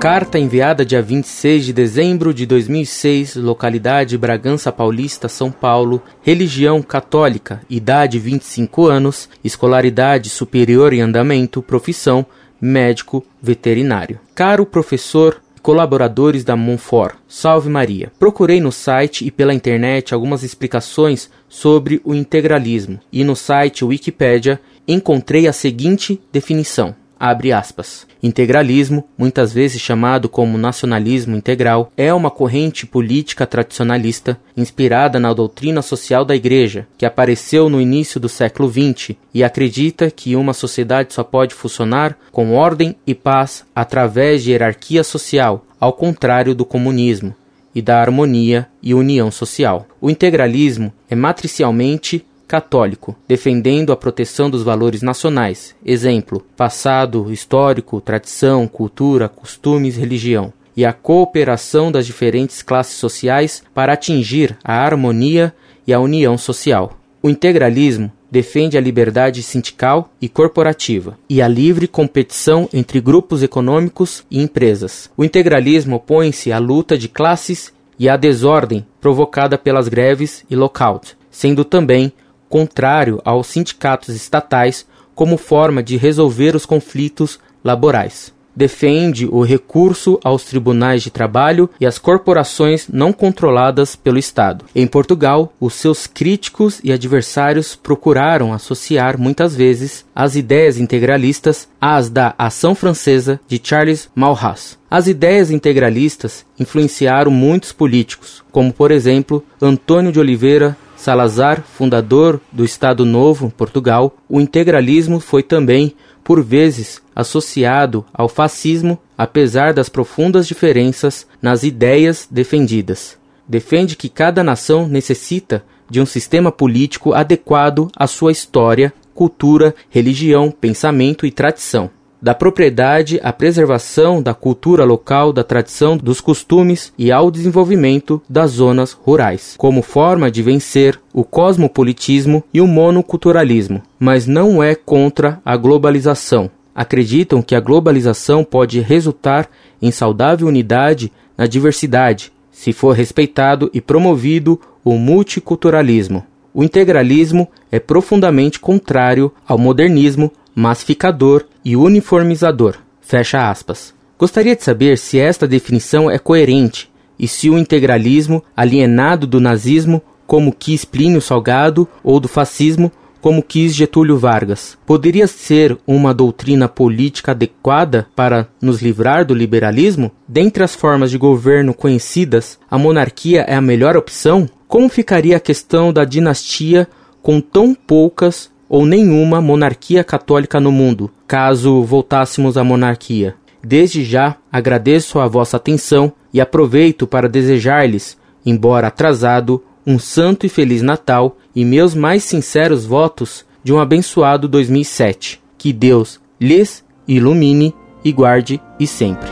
Carta enviada dia 26 de dezembro de 2006, localidade Bragança Paulista, São Paulo, religião católica, idade 25 anos, escolaridade superior em andamento, profissão médico veterinário. Caro professor colaboradores da Monfort. Salve Maria. Procurei no site e pela internet algumas explicações sobre o integralismo e no site Wikipedia encontrei a seguinte definição: abre aspas. Integralismo, muitas vezes chamado como nacionalismo integral, é uma corrente política tradicionalista inspirada na doutrina social da Igreja, que apareceu no início do século XX e acredita que uma sociedade só pode funcionar com ordem e paz através de hierarquia social, ao contrário do comunismo e da harmonia e união social. O integralismo é matricialmente católico, defendendo a proteção dos valores nacionais, exemplo, passado, histórico, tradição, cultura, costumes, religião, e a cooperação das diferentes classes sociais para atingir a harmonia e a união social. O integralismo defende a liberdade sindical e corporativa e a livre competição entre grupos econômicos e empresas. O integralismo opõe-se à luta de classes e à desordem provocada pelas greves e lockout, sendo também contrário aos sindicatos estatais como forma de resolver os conflitos laborais. Defende o recurso aos tribunais de trabalho e às corporações não controladas pelo Estado. Em Portugal, os seus críticos e adversários procuraram associar muitas vezes as ideias integralistas às da Ação Francesa de Charles Maurras. As ideias integralistas influenciaram muitos políticos, como por exemplo Antônio de Oliveira Salazar, fundador do Estado Novo, Portugal, o integralismo foi também, por vezes, associado ao fascismo, apesar das profundas diferenças nas ideias defendidas. Defende que cada nação necessita de um sistema político adequado à sua história, cultura, religião, pensamento e tradição da propriedade à preservação da cultura local, da tradição, dos costumes e ao desenvolvimento das zonas rurais, como forma de vencer o cosmopolitismo e o monoculturalismo, mas não é contra a globalização. Acreditam que a globalização pode resultar em saudável unidade na diversidade, se for respeitado e promovido o multiculturalismo. O integralismo é profundamente contrário ao modernismo, massificador e uniformizador. Fecha aspas. Gostaria de saber se esta definição é coerente e se o integralismo, alienado do nazismo, como quis Plínio Salgado, ou do fascismo, como quis Getúlio Vargas, poderia ser uma doutrina política adequada para nos livrar do liberalismo? Dentre as formas de governo conhecidas, a monarquia é a melhor opção? Como ficaria a questão da dinastia com tão poucas ou nenhuma monarquia católica no mundo, caso voltássemos à monarquia. Desde já agradeço a vossa atenção e aproveito para desejar-lhes, embora atrasado, um santo e feliz Natal e meus mais sinceros votos de um abençoado 2007. Que Deus lhes ilumine e guarde e sempre.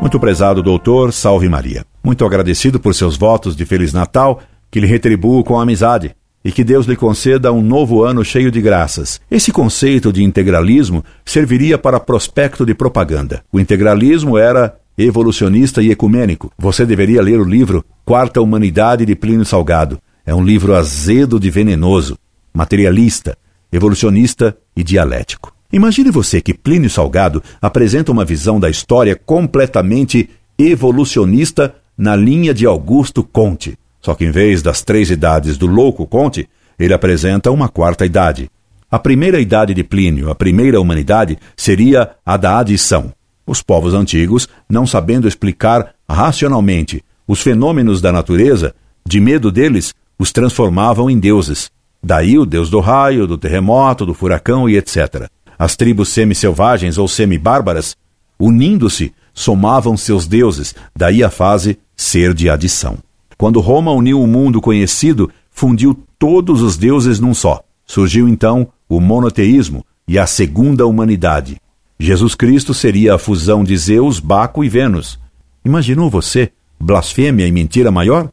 Muito prezado doutor, salve Maria. Muito agradecido por seus votos de Feliz Natal que lhe retribuo com amizade e que Deus lhe conceda um novo ano cheio de graças. Esse conceito de integralismo serviria para prospecto de propaganda. O integralismo era evolucionista e ecumênico. Você deveria ler o livro Quarta Humanidade de Plínio Salgado. É um livro azedo de venenoso, materialista, evolucionista e dialético. Imagine você que Plínio Salgado apresenta uma visão da história completamente evolucionista na linha de Augusto Conte. Só que em vez das três idades do louco Conte, ele apresenta uma quarta idade. A primeira idade de Plínio, a primeira humanidade, seria a da adição. Os povos antigos, não sabendo explicar racionalmente os fenômenos da natureza, de medo deles, os transformavam em deuses. Daí o deus do raio, do terremoto, do furacão e etc. As tribos semi-selvagens ou semi-bárbaras, unindo-se, somavam seus deuses, daí a fase ser de adição. Quando Roma uniu o mundo conhecido, fundiu todos os deuses num só. Surgiu então o monoteísmo e a segunda humanidade. Jesus Cristo seria a fusão de Zeus, Baco e Vênus. Imaginou você blasfêmia e mentira maior?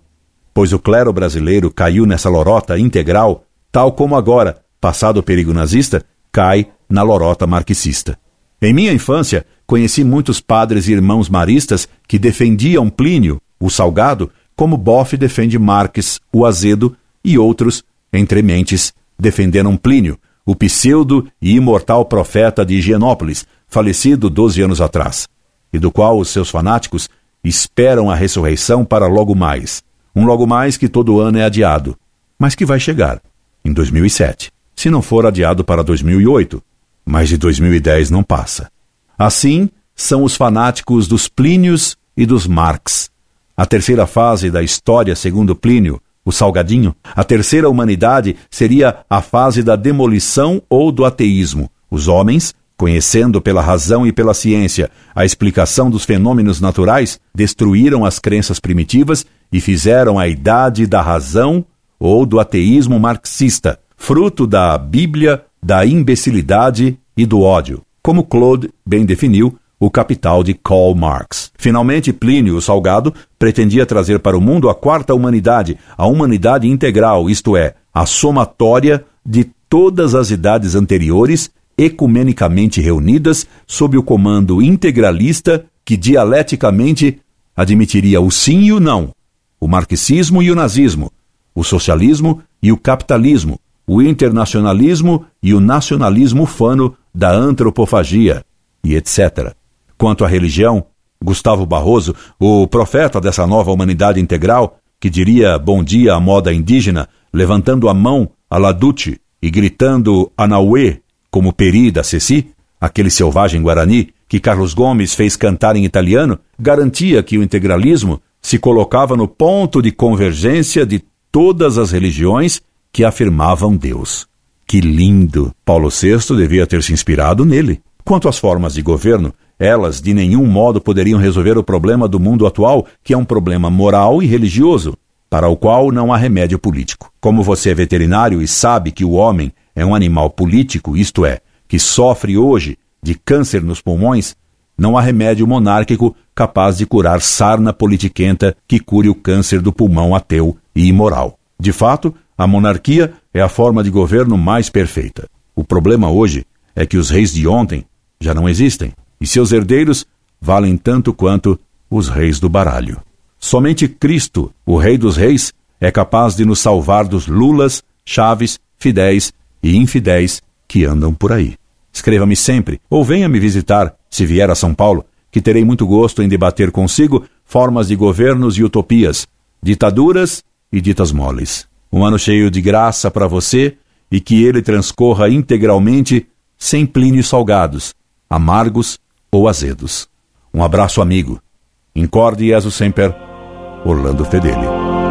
Pois o clero brasileiro caiu nessa lorota integral, tal como agora, passado o perigo nazista, cai na lorota marxista. Em minha infância, conheci muitos padres e irmãos maristas que defendiam Plínio, o Salgado, como Boff defende Marques, o Azedo, e outros, entre mentes, defenderam Plínio, o pseudo e imortal profeta de Higienópolis, falecido doze anos atrás, e do qual os seus fanáticos esperam a ressurreição para logo mais. Um logo mais que todo ano é adiado, mas que vai chegar, em 2007, se não for adiado para 2008, mas de 2010 não passa. Assim, são os fanáticos dos Plínios e dos Marx. A terceira fase da história, segundo Plínio, o Salgadinho, a terceira humanidade seria a fase da demolição ou do ateísmo. Os homens, conhecendo pela razão e pela ciência a explicação dos fenômenos naturais, destruíram as crenças primitivas e fizeram a idade da razão ou do ateísmo marxista, fruto da Bíblia, da imbecilidade e do ódio, como Claude bem definiu o Capital de Karl Marx. Finalmente, Plínio o Salgado pretendia trazer para o mundo a quarta humanidade, a humanidade integral, isto é, a somatória de todas as idades anteriores ecumenicamente reunidas sob o comando integralista que dialeticamente admitiria o sim e o não, o marxismo e o nazismo, o socialismo e o capitalismo, o internacionalismo e o nacionalismo ufano da antropofagia, e etc. Quanto à religião, Gustavo Barroso, o profeta dessa nova humanidade integral, que diria bom dia à moda indígena, levantando a mão a Laduce e gritando Anauê, como Peri da Ceci, aquele selvagem guarani que Carlos Gomes fez cantar em italiano, garantia que o integralismo se colocava no ponto de convergência de todas as religiões que afirmavam Deus. Que lindo! Paulo VI devia ter se inspirado nele. Quanto às formas de governo, elas de nenhum modo poderiam resolver o problema do mundo atual, que é um problema moral e religioso, para o qual não há remédio político. Como você é veterinário e sabe que o homem é um animal político, isto é, que sofre hoje de câncer nos pulmões, não há remédio monárquico capaz de curar sarna politiquenta que cure o câncer do pulmão ateu e imoral. De fato, a monarquia é a forma de governo mais perfeita. O problema hoje é que os reis de ontem já não existem e seus herdeiros valem tanto quanto os reis do baralho. Somente Cristo, o Rei dos Reis, é capaz de nos salvar dos Lulas, Chaves, Fidéis e Infidéis que andam por aí. Escreva-me sempre ou venha me visitar, se vier a São Paulo, que terei muito gosto em debater consigo formas de governos e utopias, ditaduras e ditas moles. Um ano cheio de graça para você e que ele transcorra integralmente sem plínios salgados, amargos ou azedos. Um abraço amigo. Incorde Jesus Semper, Orlando Fedeli.